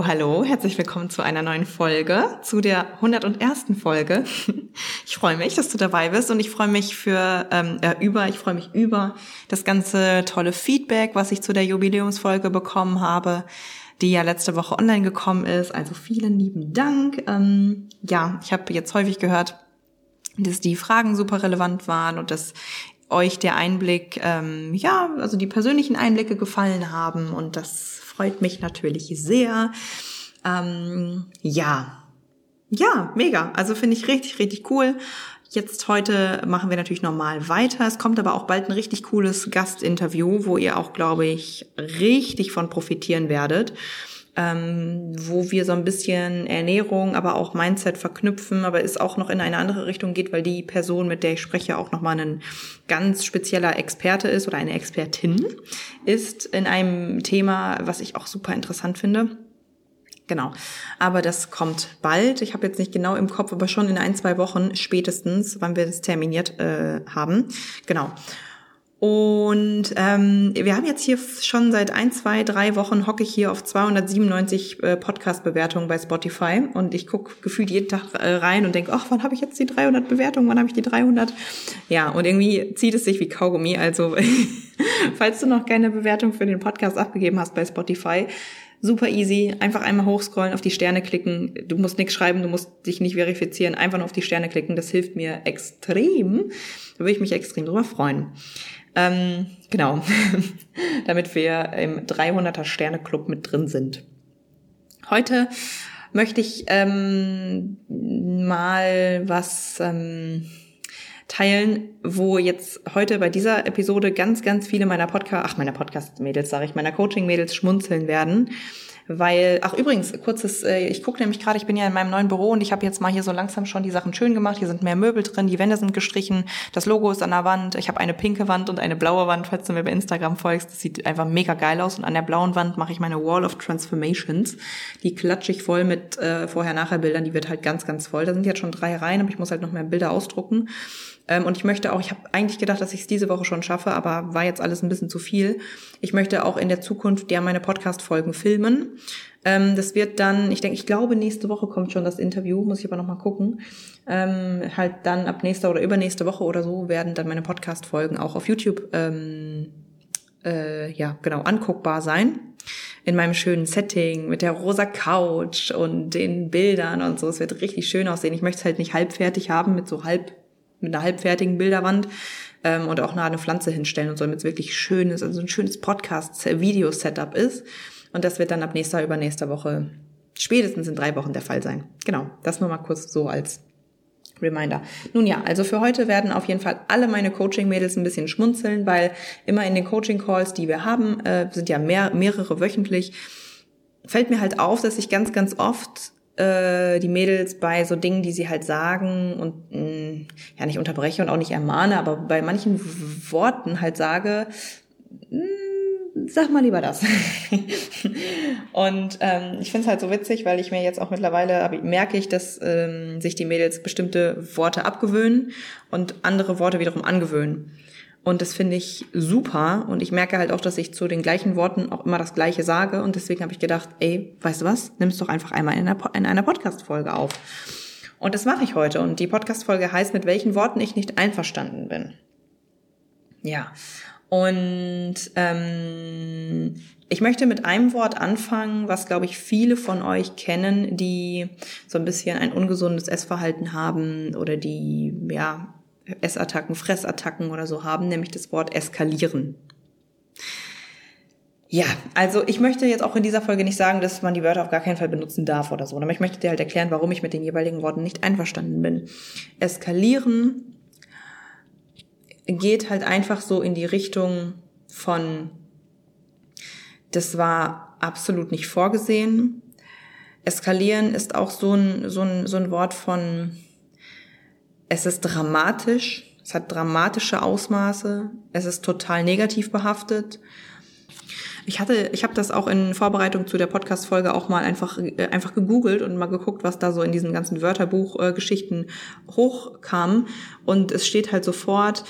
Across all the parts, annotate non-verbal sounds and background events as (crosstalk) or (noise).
Hallo, hallo, herzlich willkommen zu einer neuen Folge, zu der 101. Folge. (laughs) Ich freue mich, dass du dabei bist und ich freue mich für ähm, äh, über, ich freue mich über das ganze tolle Feedback, was ich zu der Jubiläumsfolge bekommen habe, die ja letzte Woche online gekommen ist. Also vielen lieben Dank. Ähm, ja, ich habe jetzt häufig gehört, dass die Fragen super relevant waren und dass euch der Einblick, ähm, ja, also die persönlichen Einblicke gefallen haben und das freut mich natürlich sehr. Ähm, ja, ja, mega. Also finde ich richtig, richtig cool. Jetzt heute machen wir natürlich normal weiter. Es kommt aber auch bald ein richtig cooles Gastinterview, wo ihr auch, glaube ich, richtig von profitieren werdet ähm, wo wir so ein bisschen Ernährung, aber auch Mindset verknüpfen, aber es auch noch in eine andere Richtung geht, weil die Person, mit der ich spreche, auch nochmal ein ganz spezieller Experte ist oder eine Expertin ist in einem Thema, was ich auch super interessant finde. Genau. Aber das kommt bald. Ich habe jetzt nicht genau im Kopf, aber schon in ein, zwei Wochen spätestens, wann wir das terminiert äh, haben. Genau. Und ähm, wir haben jetzt hier schon seit ein, zwei, drei Wochen hocke ich hier auf 297 äh, Podcast-Bewertungen bei Spotify und ich gucke gefühlt jeden Tag äh, rein und denke, ach, wann habe ich jetzt die 300 Bewertungen, wann habe ich die 300? Ja, und irgendwie zieht es sich wie Kaugummi. Also (laughs) falls du noch keine Bewertung für den Podcast abgegeben hast bei Spotify, super easy. Einfach einmal hochscrollen, auf die Sterne klicken. Du musst nichts schreiben, du musst dich nicht verifizieren. Einfach nur auf die Sterne klicken. Das hilft mir extrem. Da würde ich mich extrem drüber freuen. Ähm, genau, (laughs) damit wir im 300er Sterne Club mit drin sind. Heute möchte ich ähm, mal was ähm, teilen, wo jetzt heute bei dieser Episode ganz, ganz viele meiner Podcast, ach meiner Podcast-Mädels, sage ich, meiner Coaching-Mädels schmunzeln werden, weil, ach übrigens, kurzes, äh, ich gucke nämlich gerade, ich bin ja in meinem neuen Büro und ich habe jetzt mal hier so langsam schon die Sachen schön gemacht. Hier sind mehr Möbel drin, die Wände sind gestrichen, das Logo ist an der Wand. Ich habe eine pinke Wand und eine blaue Wand, falls du mir bei Instagram folgst. Das sieht einfach mega geil aus. Und an der blauen Wand mache ich meine Wall of Transformations. Die klatsche ich voll mit äh, Vorher-Nachher-Bildern. Die wird halt ganz, ganz voll. Da sind jetzt schon drei Reihen, aber ich muss halt noch mehr Bilder ausdrucken. Ähm, und ich möchte auch, ich habe eigentlich gedacht, dass ich es diese Woche schon schaffe, aber war jetzt alles ein bisschen zu viel. Ich möchte auch in der Zukunft ja meine Podcast-Folgen filmen. Ähm, das wird dann, ich denke, ich glaube, nächste Woche kommt schon das Interview, muss ich aber nochmal gucken. Ähm, halt dann ab nächster oder übernächste Woche oder so werden dann meine Podcast-Folgen auch auf YouTube ähm, äh, ja genau anguckbar sein in meinem schönen Setting mit der rosa Couch und den Bildern und so. Es wird richtig schön aussehen. Ich möchte es halt nicht halbfertig haben mit so halb mit einer halbfertigen Bilderwand ähm, und auch nah eine Pflanze hinstellen und so, damit es wirklich schön ist, also ein schönes Podcast-Video-Setup ist. Und das wird dann ab nächster, übernächster Woche, spätestens in drei Wochen der Fall sein. Genau, das nur mal kurz so als Reminder. Nun ja, also für heute werden auf jeden Fall alle meine Coaching-Mädels ein bisschen schmunzeln, weil immer in den Coaching-Calls, die wir haben, äh, sind ja mehr, mehrere wöchentlich, fällt mir halt auf, dass ich ganz, ganz oft äh, die Mädels bei so Dingen, die sie halt sagen und mh, mm, ja nicht unterbreche und auch nicht ermahne, aber bei manchen Worten halt sage, mh, mm, sag mal lieber das. (laughs) und ähm, ich finde es halt so witzig, weil ich mir jetzt auch mittlerweile merke ich, dass ähm, sich die Mädels bestimmte Worte abgewöhnen und andere Worte wiederum angewöhnen. Und das finde ich super. Und ich merke halt auch, dass ich zu den gleichen Worten auch immer das Gleiche sage. Und deswegen habe ich gedacht, ey, weißt du was? Nimm es doch einfach einmal in einer, in einer Podcast-Folge auf. Und das mache ich heute. Und die Podcast-Folge heißt, mit welchen Worten ich nicht einverstanden bin. Ja. Und ähm, ich möchte mit einem Wort anfangen, was, glaube ich, viele von euch kennen, die so ein bisschen ein ungesundes Essverhalten haben oder die, ja, Essattacken, Fressattacken oder so haben, nämlich das Wort eskalieren. Ja, also ich möchte jetzt auch in dieser Folge nicht sagen, dass man die Wörter auf gar keinen Fall benutzen darf oder so, aber ich möchte dir halt erklären, warum ich mit den jeweiligen Worten nicht einverstanden bin. Eskalieren geht halt einfach so in die Richtung von, das war absolut nicht vorgesehen, Eskalieren ist auch so ein, so ein, so ein Wort von, es ist dramatisch, es hat dramatische Ausmaße, es ist total negativ behaftet. Ich hatte, ich habe das auch in Vorbereitung zu der Podcast-Folge auch mal einfach, äh, einfach gegoogelt und mal geguckt, was da so in diesen ganzen Wörterbuch-Geschichten hochkam. Und es steht halt sofort,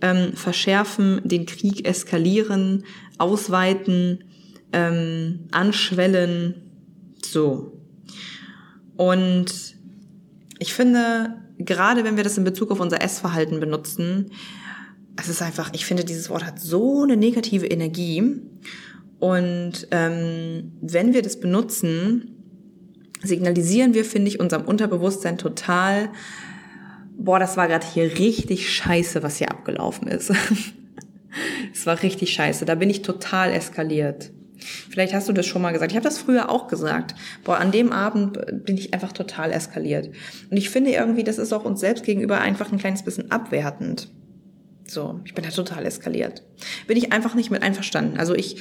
ähm, verschärfen, den Krieg eskalieren, ausweiten, ähm, anschwellen, so. Und ich finde, gerade wenn wir das in Bezug auf unser Essverhalten benutzen, es ist einfach, ich finde, dieses Wort hat so eine negative Energie. Und ähm, wenn wir das benutzen, signalisieren wir, finde ich, unserem Unterbewusstsein total, boah, das war gerade hier richtig scheiße, was hier abgelaufen ist. (laughs) Es war richtig scheiße. Da bin ich total eskaliert. Vielleicht hast du das schon mal gesagt. Ich habe das früher auch gesagt. Boah, an dem Abend bin ich einfach total eskaliert. Und ich finde irgendwie, das ist auch uns selbst gegenüber einfach ein kleines bisschen abwertend. So, ich bin da total eskaliert. Bin ich einfach nicht mit einverstanden. Also ich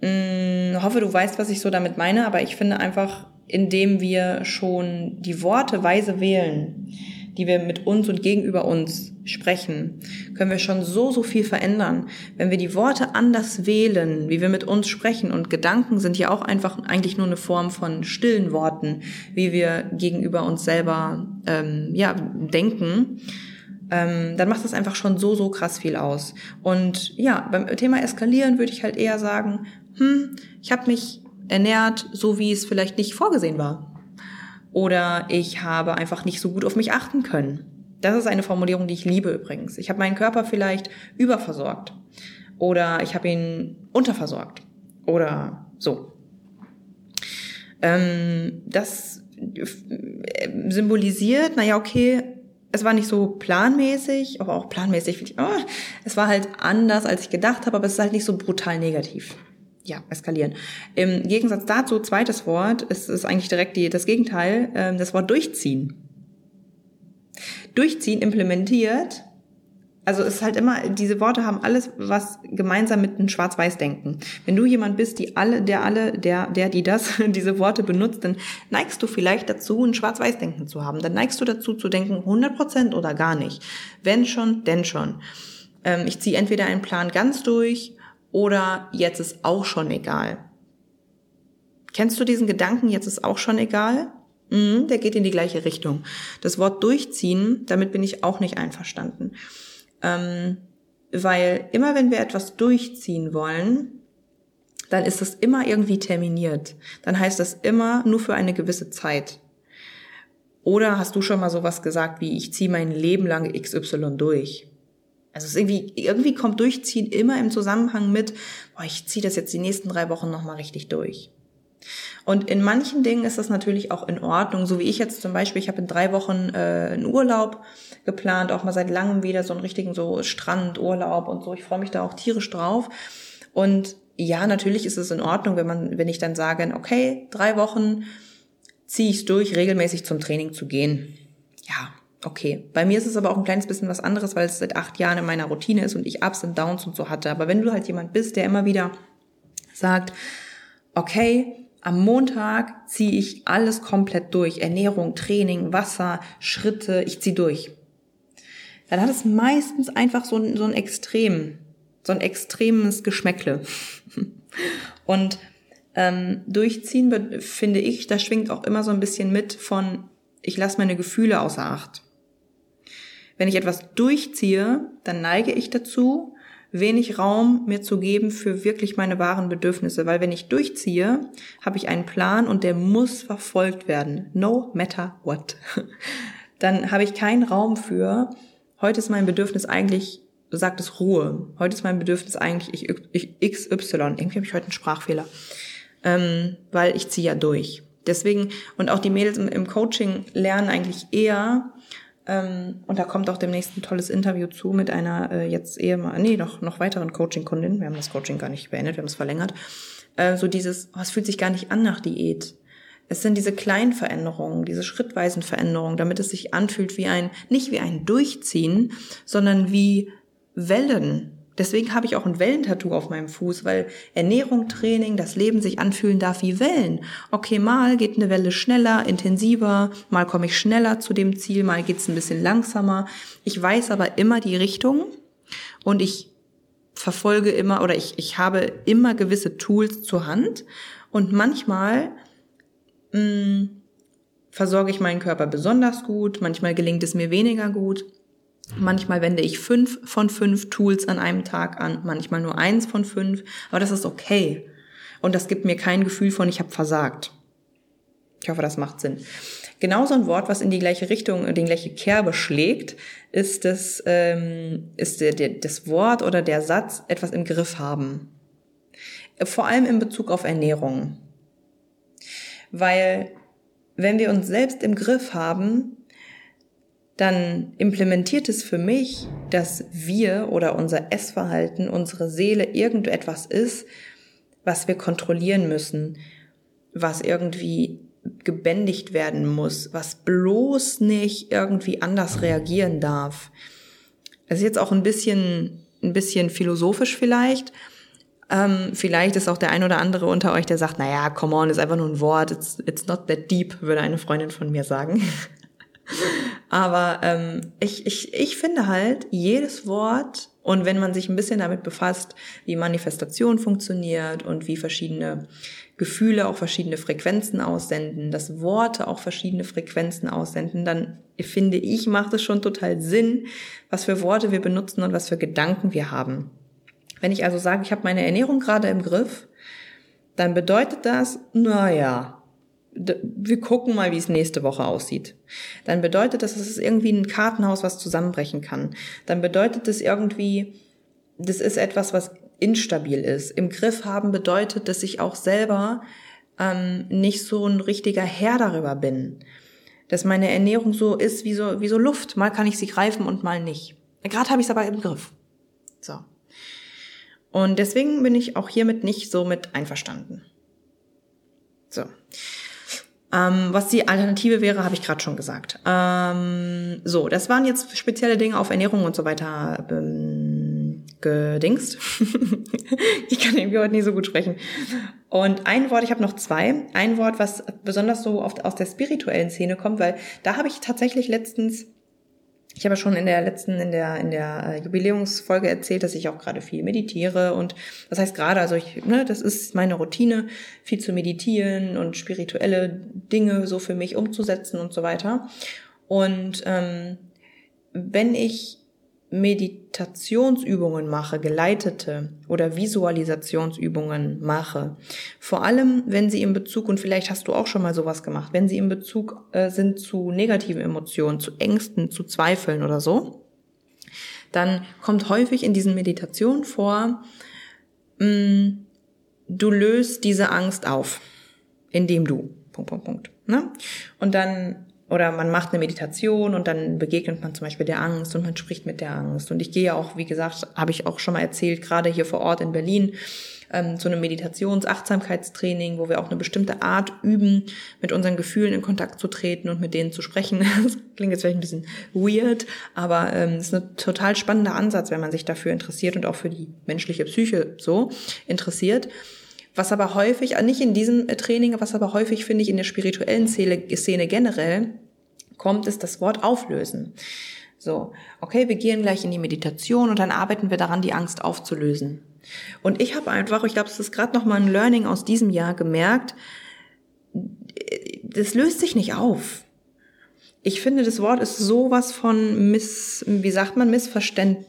mh, mm, hoffe, du weißt, was ich so damit meine, aber ich finde einfach, indem wir schon die Worte weise wählen, die wir mit uns und gegenüber uns sprechen, können wir schon so, so viel verändern. Wenn wir die Worte anders wählen, wie wir mit uns sprechen und Gedanken sind ja auch einfach eigentlich nur eine Form von stillen Worten, wie wir gegenüber uns selber ähm, ja, denken, ähm, dann macht das einfach schon so, so krass viel aus. Und ja, beim Thema Eskalieren würde ich halt eher sagen, hm, ich habe mich ernährt, so wie es vielleicht nicht vorgesehen war. Oder ich habe einfach nicht so gut auf mich achten können. Das ist eine Formulierung, die ich liebe übrigens. Ich habe meinen Körper vielleicht überversorgt. Oder ich habe ihn unterversorgt. Oder so. Ähm, das symbolisiert, naja, okay, es war nicht so planmäßig, aber auch planmäßig, oh, es war halt anders, als ich gedacht habe, aber es ist halt nicht so brutal negativ ja, eskalieren. Im Gegensatz dazu, zweites Wort, ist, ist eigentlich direkt die, das Gegenteil, äh, das Wort durchziehen. Durchziehen implementiert, also es ist halt immer, diese Worte haben alles was gemeinsam mit einem Schwarz-Weiß-Denken. Wenn du jemand bist, die alle, der alle, der, der, die das, (laughs) diese Worte benutzt, dann neigst du vielleicht dazu, ein Schwarz-Weiß-Denken zu haben. Dann neigst du dazu zu denken, 100 Prozent oder gar nicht. Wenn schon, denn schon. Ähm, ich ziehe entweder einen Plan ganz durch oder jetzt ist auch schon egal. Kennst du diesen Gedanken, jetzt ist auch schon egal? Mhm, der geht in die gleiche Richtung. Das Wort durchziehen, damit bin ich auch nicht einverstanden. Ähm, weil immer wenn wir etwas durchziehen wollen, dann ist es immer irgendwie terminiert. Dann heißt das immer nur für eine gewisse Zeit. Oder hast du schon mal sowas gesagt wie, ich ziehe mein Leben lang XY durch? Also es irgendwie, irgendwie kommt Durchziehen immer im Zusammenhang mit, boah, ich ziehe das jetzt die nächsten drei Wochen nochmal richtig durch. Und in manchen Dingen ist das natürlich auch in Ordnung, so wie ich jetzt zum Beispiel, ich habe in drei Wochen äh, einen Urlaub geplant, auch mal seit langem wieder so einen richtigen so Strandurlaub und so. Ich freue mich da auch tierisch drauf. Und ja, natürlich ist es in Ordnung, wenn man, wenn ich dann sage, okay, drei Wochen ziehe ich durch, regelmäßig zum Training zu gehen. Ja, okay. Bei mir ist es aber auch ein kleines bisschen was anderes, weil es seit acht Jahren in meiner Routine ist und ich Ups und Downs und so hatte. Aber wenn du halt jemand bist, der immer wieder sagt, okay, am Montag ziehe ich alles komplett durch. Ernährung, Training, Wasser, Schritte, ich ziehe durch. Dann hat es meistens einfach so ein, so ein Extrem, so ein extremes Geschmäckle. (laughs) Und ähm, durchziehen, finde ich, da schwingt auch immer so ein bisschen mit von, ich lasse meine Gefühle außer Acht. Wenn ich etwas durchziehe, dann neige ich dazu, wenig Raum mir zu geben für wirklich meine wahren Bedürfnisse, weil wenn ich durchziehe, habe ich einen Plan und der muss verfolgt werden, no matter what. (laughs) Dann habe ich keinen Raum für, heute ist mein Bedürfnis eigentlich, sagt es Ruhe, heute ist mein Bedürfnis eigentlich ich, ich, XY, irgendwie habe ich heute einen Sprachfehler, ähm, weil ich ziehe ja durch. Deswegen, und auch die Mädels im, im Coaching lernen eigentlich eher, ähm, und da kommt auch demnächst ein tolles Interview zu mit einer äh, jetzt ehemal, nee, noch, noch weiteren Coaching-Kundin. Wir haben das Coaching gar nicht beendet, wir haben es verlängert. Äh, so dieses, oh, es fühlt sich gar nicht an nach Diät. Es sind diese kleinen Veränderungen, diese schrittweisen Veränderungen, damit es sich anfühlt wie ein, nicht wie ein Durchziehen, sondern wie Wellen, Deswegen habe ich auch ein Wellentattoo auf meinem Fuß, weil Ernährung, Training, das Leben sich anfühlen darf wie Wellen. Okay, mal geht eine Welle schneller, intensiver, mal komme ich schneller zu dem Ziel, mal geht es ein bisschen langsamer. Ich weiß aber immer die Richtung und ich verfolge immer oder ich, ich habe immer gewisse Tools zur Hand und manchmal mh, mm, versorge ich meinen Körper besonders gut, manchmal gelingt es mir weniger gut. Manchmal wende ich fünf von fünf Tools an einem Tag an, manchmal nur eins von fünf, aber das ist okay. Und das gibt mir kein Gefühl von, ich habe versagt. Ich hoffe, das macht Sinn. Genauso ein Wort, was in die gleiche Richtung, in die gleiche Kerbe schlägt, ist das, ähm, ist der, der, das Wort oder der Satz etwas im Griff haben. Vor allem in Bezug auf Ernährung. Weil wenn wir uns selbst im Griff haben, dann implementiert es für mich, dass wir oder unser Essverhalten, unsere Seele irgendetwas ist, was wir kontrollieren müssen, was irgendwie gebändigt werden muss, was bloß nicht irgendwie anders reagieren darf. Das ist jetzt auch ein bisschen, ein bisschen philosophisch vielleicht. Ähm, vielleicht ist auch der ein oder andere unter euch, der sagt, naja, come on, ist einfach nur ein Wort, it's, it's not that deep, würde eine Freundin von mir sagen. (laughs) Aber ähm, ich, ich, ich finde halt, jedes Wort und wenn man sich ein bisschen damit befasst, wie Manifestation funktioniert und wie verschiedene Gefühle auch verschiedene Frequenzen aussenden, dass Worte auch verschiedene Frequenzen aussenden, dann finde ich, macht es schon total Sinn, was für Worte wir benutzen und was für Gedanken wir haben. Wenn ich also sage, ich habe meine Ernährung gerade im Griff, dann bedeutet das, naja, wir gucken mal, wie es nächste Woche aussieht. Dann bedeutet das, es ist irgendwie ein Kartenhaus, was zusammenbrechen kann. Dann bedeutet das irgendwie, das ist etwas, was instabil ist. Im Griff haben bedeutet, dass ich auch selber ähm, nicht so ein richtiger Herr darüber bin. Dass meine Ernährung so ist wie so, wie so Luft. Mal kann ich sie greifen und mal nicht. Gerade habe ich es aber im Griff. So. Und deswegen bin ich auch hiermit nicht so mit einverstanden. So. Ähm, was die Alternative wäre, habe ich gerade schon gesagt. Ähm, so, das waren jetzt spezielle Dinge auf Ernährung und so weiter ähm, gedingst. (laughs) ich kann irgendwie heute nicht so gut sprechen. Und ein Wort, ich habe noch zwei. Ein Wort, was besonders so oft aus der spirituellen Szene kommt, weil da habe ich tatsächlich letztens ich habe schon in der letzten, in der, in der äh, Jubiläumsfolge erzählt, dass ich auch gerade viel meditiere und das heißt gerade, also ich, ne, das ist meine Routine, viel zu meditieren und spirituelle Dinge so für mich umzusetzen und so weiter. Und ähm, wenn ich Meditationsübungen mache, geleitete oder Visualisationsübungen mache, vor allem wenn sie in Bezug, und vielleicht hast du auch schon mal sowas gemacht, wenn sie in Bezug äh, sind zu negativen Emotionen, zu Ängsten, zu Zweifeln oder so, dann kommt häufig in diesen Meditationen vor, mh, mm, du löst diese Angst auf, indem du, Punkt, Punkt, Punkt. Ne? Und dann oder man macht eine Meditation und dann begegnet man zum Beispiel der Angst und man spricht mit der Angst. Und ich gehe auch, wie gesagt, habe ich auch schon mal erzählt, gerade hier vor Ort in Berlin, ähm, zu einem Meditations-Achtsamkeitstraining, wo wir auch eine bestimmte Art üben, mit unseren Gefühlen in Kontakt zu treten und mit denen zu sprechen. (laughs) Das klingt jetzt vielleicht ein bisschen weird, aber ähm, ist ein total spannender Ansatz, wenn man sich dafür interessiert und auch für die menschliche Psyche so interessiert. Was aber häufig, äh, nicht in diesem äh, Training, was aber häufig finde ich in der spirituellen Szene, generell kommt, ist das Wort auflösen. So, okay, wir gehen gleich in die Meditation und dann arbeiten wir daran, die Angst aufzulösen. Und ich habe einfach, ich glaube, es ist gerade noch mal ein Learning aus diesem Jahr gemerkt, das löst sich nicht auf. Ich finde, das Wort ist sowas von miss, wie sagt man, missverständ,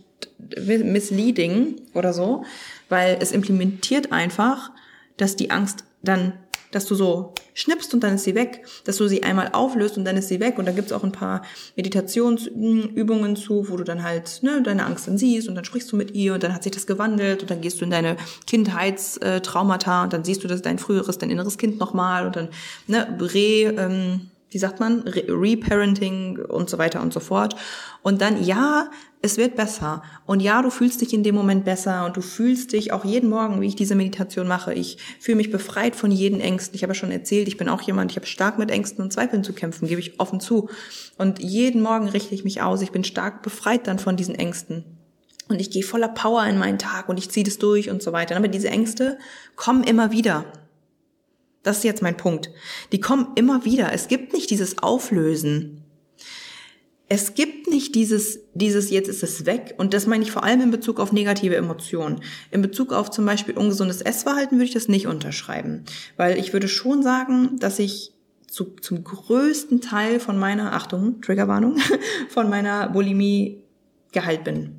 misleading oder so, weil es implementiert einfach, dass die Angst dann, dass du so schnippst und dann ist sie weg, dass du sie einmal auflöst und dann ist sie weg. Und da gibt's auch ein paar Meditationsübungen zu, wo du dann halt ne, deine Angst dann siehst und dann sprichst du mit ihr und dann hat sich das gewandelt und dann gehst du in deine Kindheitstraumata und dann siehst du das dein früheres, dein inneres Kind nochmal und dann ne, re, ähm, wie sagt man, Reparenting und so weiter und so fort. Und dann, ja, es wird besser. Und ja, du fühlst dich in dem Moment besser und du fühlst dich auch jeden Morgen, wie ich diese Meditation mache. Ich fühle mich befreit von jeden Ängsten. Ich habe ja schon erzählt, ich bin auch jemand, ich habe stark mit Ängsten und Zweifeln zu kämpfen, gebe ich offen zu. Und jeden Morgen richte ich mich aus. Ich bin stark befreit dann von diesen Ängsten. und ich gehe voller Power in meinen Tag und ich ziehe das durch und so weiter. Aber diese Ängste kommen immer wieder. Das ist jetzt mein Punkt. Die kommen immer wieder. Es gibt nicht dieses Auflösen. Es gibt nicht dieses, dieses jetzt ist es weg. Und das meine ich vor allem in Bezug auf negative Emotionen. In Bezug auf zum Beispiel ungesundes Essverhalten würde ich das nicht unterschreiben. Weil ich würde schon sagen, dass ich zu, zum größten Teil von meiner, Achtung, Triggerwarnung, (laughs) von meiner Bulimie geheilt bin.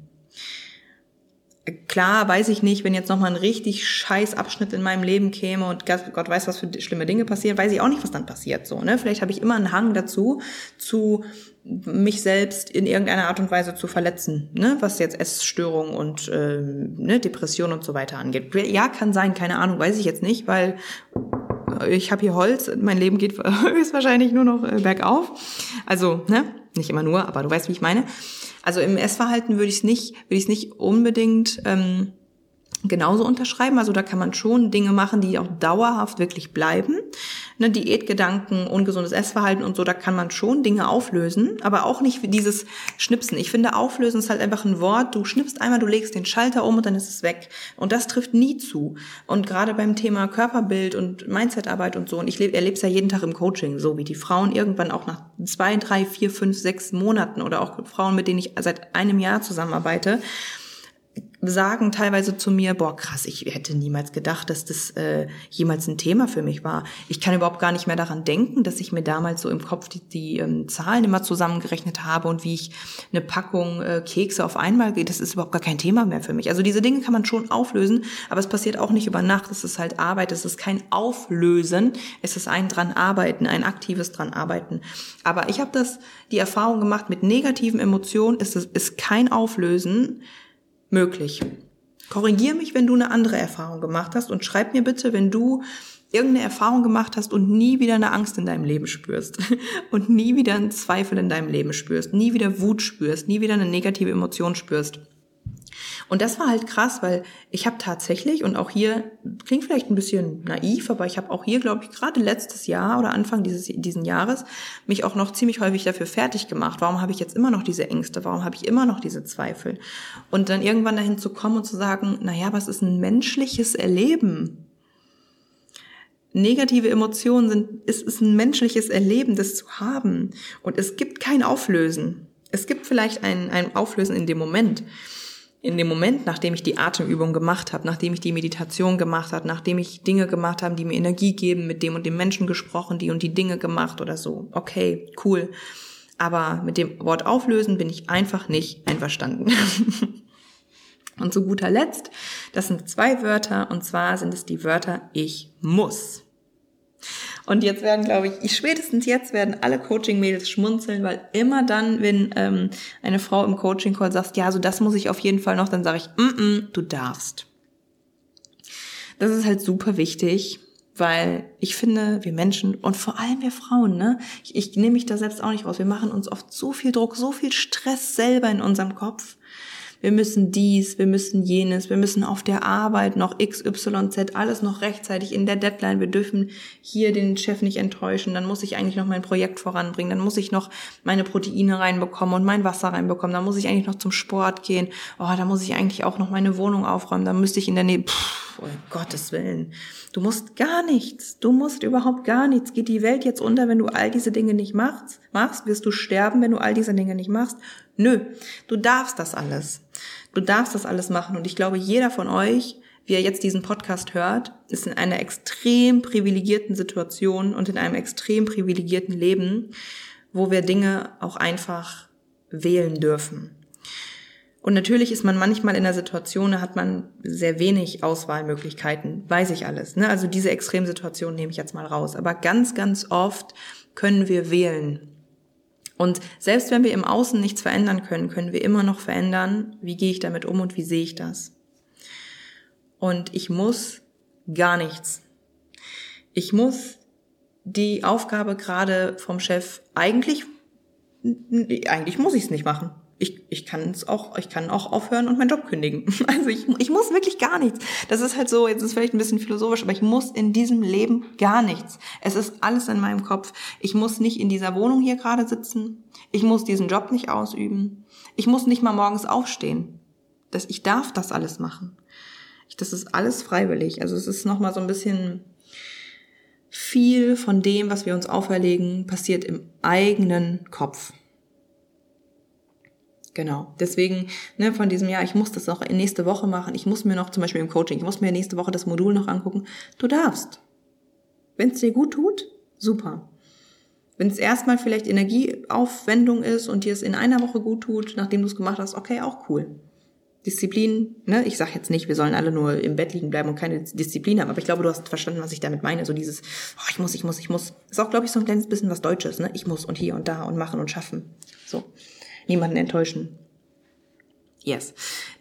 Klar weiß ich nicht, wenn jetzt nochmal ein richtig scheiß Abschnitt in meinem Leben käme und Gott weiß, was für schlimme Dinge passieren, weiß ich auch nicht, was dann passiert, so, ne? Vielleicht habe ich immer einen Hang dazu, zu mich selbst in irgendeiner Art und Weise zu verletzen, ne? was jetzt Essstörungen und äh, ne, Depression und so weiter angeht. Ja, kann sein, keine Ahnung, weiß ich jetzt nicht, weil ich habe hier Holz, mein Leben geht (laughs) höchstwahrscheinlich nur noch äh, bergauf. Also, ne, nicht immer nur, aber du weißt, wie ich meine. Also im Essverhalten würde ich es nicht, würde ich es nicht unbedingt ähm, genauso unterschreiben. Also da kann man schon Dinge machen, die auch dauerhaft wirklich bleiben. Ne, Diätgedanken, ungesundes Essverhalten und so, da kann man schon Dinge auflösen, aber auch nicht dieses Schnipsen. Ich finde, auflösen ist halt einfach ein Wort. Du schnippst einmal, du legst den Schalter um und dann ist es weg. Und das trifft nie zu. Und gerade beim Thema Körperbild und Mindsetarbeit und so, und ich erlebe es ja jeden Tag im Coaching, so wie die Frauen irgendwann auch nach zwei, drei, vier, fünf, sechs Monaten oder auch Frauen, mit denen ich seit einem Jahr zusammenarbeite, sagen teilweise zu mir, boah, krass, ich hätte niemals gedacht, dass das äh, jemals ein Thema für mich war. Ich kann überhaupt gar nicht mehr daran denken, dass ich mir damals so im Kopf die, die ähm, Zahlen immer zusammengerechnet habe und wie ich eine Packung äh, Kekse auf einmal gehe. Das ist überhaupt gar kein Thema mehr für mich. Also diese Dinge kann man schon auflösen, aber es passiert auch nicht über Nacht. Es ist halt Arbeit, es ist kein Auflösen, es ist ein dran arbeiten, ein aktives dran arbeiten. Aber ich habe das, die Erfahrung gemacht, mit negativen Emotionen ist es ist kein Auflösen, möglich. Korrigier mich, wenn du eine andere Erfahrung gemacht hast und schreib mir bitte, wenn du irgendeine Erfahrung gemacht hast und nie wieder eine Angst in deinem Leben spürst (laughs) und nie wieder einen Zweifel in deinem Leben spürst, nie wieder Wut spürst, nie wieder eine negative Emotion spürst. Und das war halt krass, weil ich habe tatsächlich, und auch hier, klingt vielleicht ein bisschen naiv, aber ich habe auch hier, glaube ich, gerade letztes Jahr oder Anfang dieses diesen Jahres mich auch noch ziemlich häufig dafür fertig gemacht. Warum habe ich jetzt immer noch diese Ängste? Warum habe ich immer noch diese Zweifel? Und dann irgendwann dahin zu kommen und zu sagen, naja, was ist ein menschliches Erleben? Negative Emotionen sind, es ist ein menschliches Erleben, das zu haben. Und es gibt kein Auflösen. Es gibt vielleicht ein, ein Auflösen in dem Moment in dem Moment, nachdem ich die Atemübung gemacht habe, nachdem ich die Meditation gemacht habe, nachdem ich Dinge gemacht habe, die mir Energie geben, mit dem und dem Menschen gesprochen, die und die Dinge gemacht oder so. Okay, cool. Aber mit dem Wort auflösen bin ich einfach nicht einverstanden. (laughs) und zu guter Letzt, das sind zwei Wörter, und zwar sind es die Wörter ich muss. Und jetzt werden, glaube ich, spätestens jetzt werden alle Coaching-Mädels schmunzeln, weil immer dann, wenn ähm, eine Frau im Coaching-Call sagt, ja, so das muss ich auf jeden Fall noch, dann sage ich, mm -mm, du darfst. Das ist halt super wichtig, weil ich finde, wir Menschen und vor allem wir Frauen, ne, ich, ich nehme mich da selbst auch nicht raus. Wir machen uns oft so viel Druck, so viel Stress selber in unserem Kopf wir müssen dies, wir müssen jenes, wir müssen auf der Arbeit noch X, Y, Z, alles noch rechtzeitig in der Deadline. Wir dürfen hier den Chef nicht enttäuschen. Dann muss ich eigentlich noch mein Projekt voranbringen. Dann muss ich noch meine Proteine reinbekommen und mein Wasser reinbekommen. Dann muss ich eigentlich noch zum Sport gehen. Oh, da muss ich eigentlich auch noch meine Wohnung aufräumen. Dann müsste ich in der Nähe, pff, um Gottes Willen. Du musst gar nichts. Du musst überhaupt gar nichts. Geht die Welt jetzt unter, wenn du all diese Dinge nicht machst? Machst, wirst du sterben, wenn du all diese Dinge nicht machst? Nö, du darfst das alles. Du darfst das alles machen. Und ich glaube, jeder von euch, wie er jetzt diesen Podcast hört, ist in einer extrem privilegierten Situation und in einem extrem privilegierten Leben, wo wir Dinge auch einfach wählen dürfen. Und natürlich ist man manchmal in der Situation, da hat man sehr wenig Auswahlmöglichkeiten, weiß ich alles. Ne? Also diese Extremsituation nehme ich jetzt mal raus. Aber ganz, ganz oft können wir wählen. Und selbst wenn wir im Außen nichts verändern können, können wir immer noch verändern, wie gehe ich damit um und wie sehe ich das. Und ich muss gar nichts. Ich muss die Aufgabe gerade vom Chef eigentlich, eigentlich muss ich es nicht machen ich, ich kann es auch, ich kann auch aufhören und meinen Job kündigen. (laughs) Also ich, ich muss wirklich gar nichts. Das ist halt so, jetzt ist vielleicht ein bisschen philosophisch, aber ich muss in diesem Leben gar nichts. Es ist alles in meinem Kopf. Ich muss nicht in dieser Wohnung hier gerade sitzen. Ich muss diesen Job nicht ausüben. Ich muss nicht mal morgens aufstehen. Das, ich darf das alles machen. Ich, das ist alles freiwillig. Also es ist nochmal so ein bisschen viel von dem, was wir uns auferlegen, passiert im eigenen Kopf. Genau. Deswegen, ne, von diesem Jahr, ich muss das noch nächste Woche machen. Ich muss mir noch zum Beispiel im Coaching, ich muss mir nächste Woche das Modul noch angucken. Du darfst. Wenn es dir gut tut, super. Wenn es erstmal vielleicht Energieaufwendung ist und dir es in einer Woche gut tut, nachdem du es gemacht hast, okay, auch cool. Disziplin, ne, ich sage jetzt nicht, wir sollen alle nur im Bett liegen bleiben und keine Disziplin haben, aber ich glaube, du hast verstanden, was ich damit meine. So dieses, oh, ich muss, ich muss, ich muss. Ist auch, glaube ich, so ein kleines bisschen was Deutsches, ne? Ich muss und hier und da und machen und schaffen. So. Niemanden enttäuschen. Yes.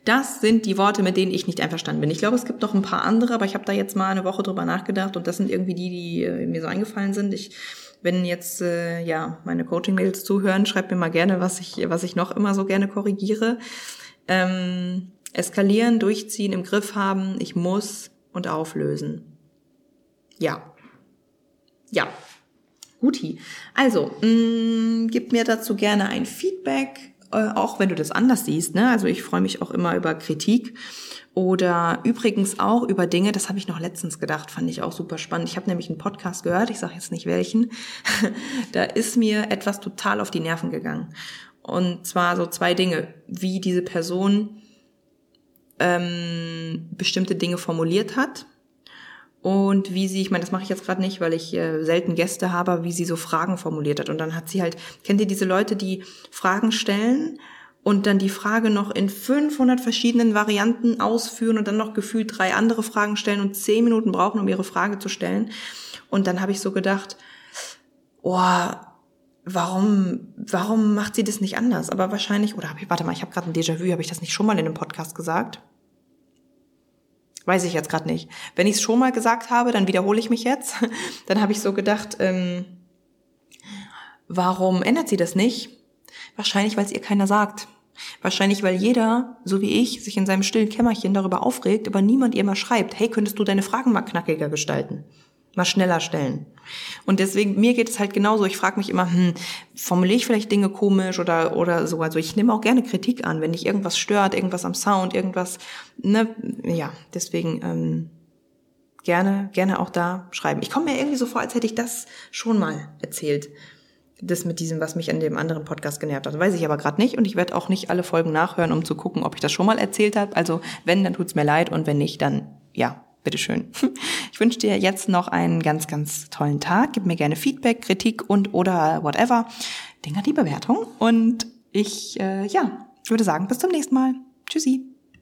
Das sind die Worte, mit denen ich nicht einverstanden bin. Ich glaube, es gibt noch ein paar andere, aber ich habe da jetzt mal eine Woche drüber nachgedacht und das sind irgendwie die, die äh, mir so eingefallen sind. Ich, wenn jetzt äh, ja meine Coaching-Mails zuhören, schreibt mir mal gerne, was ich, was ich noch immer so gerne korrigiere. Ähm, eskalieren, durchziehen, im Griff haben, ich muss und auflösen. Ja. Ja. Guti. Also, mh, mm, gib mir dazu gerne ein Feedback äh, auch wenn du das anders siehst. Ne? Also ich freue mich auch immer über Kritik oder übrigens auch über Dinge, das habe ich noch letztens gedacht, fand ich auch super spannend. Ich habe nämlich einen Podcast gehört, ich sage jetzt nicht welchen, (laughs) da ist mir etwas total auf die Nerven gegangen. Und zwar so zwei Dinge, wie diese Person ähm, bestimmte Dinge formuliert hat und wie sie, ich meine, das mache ich jetzt gerade nicht, weil ich äh, selten Gäste habe, wie sie so Fragen formuliert hat. Und dann hat sie halt, kennt ihr diese Leute, die Fragen stellen und dann die Frage noch in 500 verschiedenen Varianten ausführen und dann noch gefühlt drei andere Fragen stellen und zehn Minuten brauchen, um ihre Frage zu stellen. Und dann habe ich so gedacht, oh, warum, warum macht sie das nicht anders? Aber wahrscheinlich, oder warte mal, ich habe gerade ein Déjà-vu, habe ich das nicht schon mal in einem Podcast gesagt? Weiß ich jetzt gerade nicht. Wenn ich es schon mal gesagt habe, dann wiederhole ich mich jetzt. (laughs) Dann habe ich so gedacht, ähm, warum ändert sie das nicht? Wahrscheinlich, weil es ihr keiner sagt. Wahrscheinlich, weil jeder, so wie ich, sich in seinem stillen Kämmerchen darüber aufregt, aber niemand ihr mal schreibt, hey, könntest du deine Fragen mal knackiger gestalten? Mal schneller stellen. Und deswegen, mir geht es halt genauso. Ich frage mich immer, hm, formuliere ich vielleicht Dinge komisch oder, oder so. Also ich nehme auch gerne Kritik an, wenn dich irgendwas stört, irgendwas am Sound, irgendwas, ne, ja, deswegen, ähm, gerne, gerne auch da schreiben. Ich komme mir irgendwie so vor, als hätte ich das schon mal erzählt. Das mit diesem, was mich an dem anderen Podcast genervt hat. Weiß ich aber gerade nicht und ich werde auch nicht alle Folgen nachhören, um zu gucken, ob ich das schon mal erzählt habe. Also wenn, dann tut's mir leid und wenn nicht, dann ja, bitteschön. Ich wünsche dir jetzt noch einen ganz, ganz tollen Tag. Gib mir gerne Feedback, Kritik und oder whatever. Denk an die Bewertung. Und ich, äh, ja, würde sagen, bis zum nächsten Mal. Tschüssi.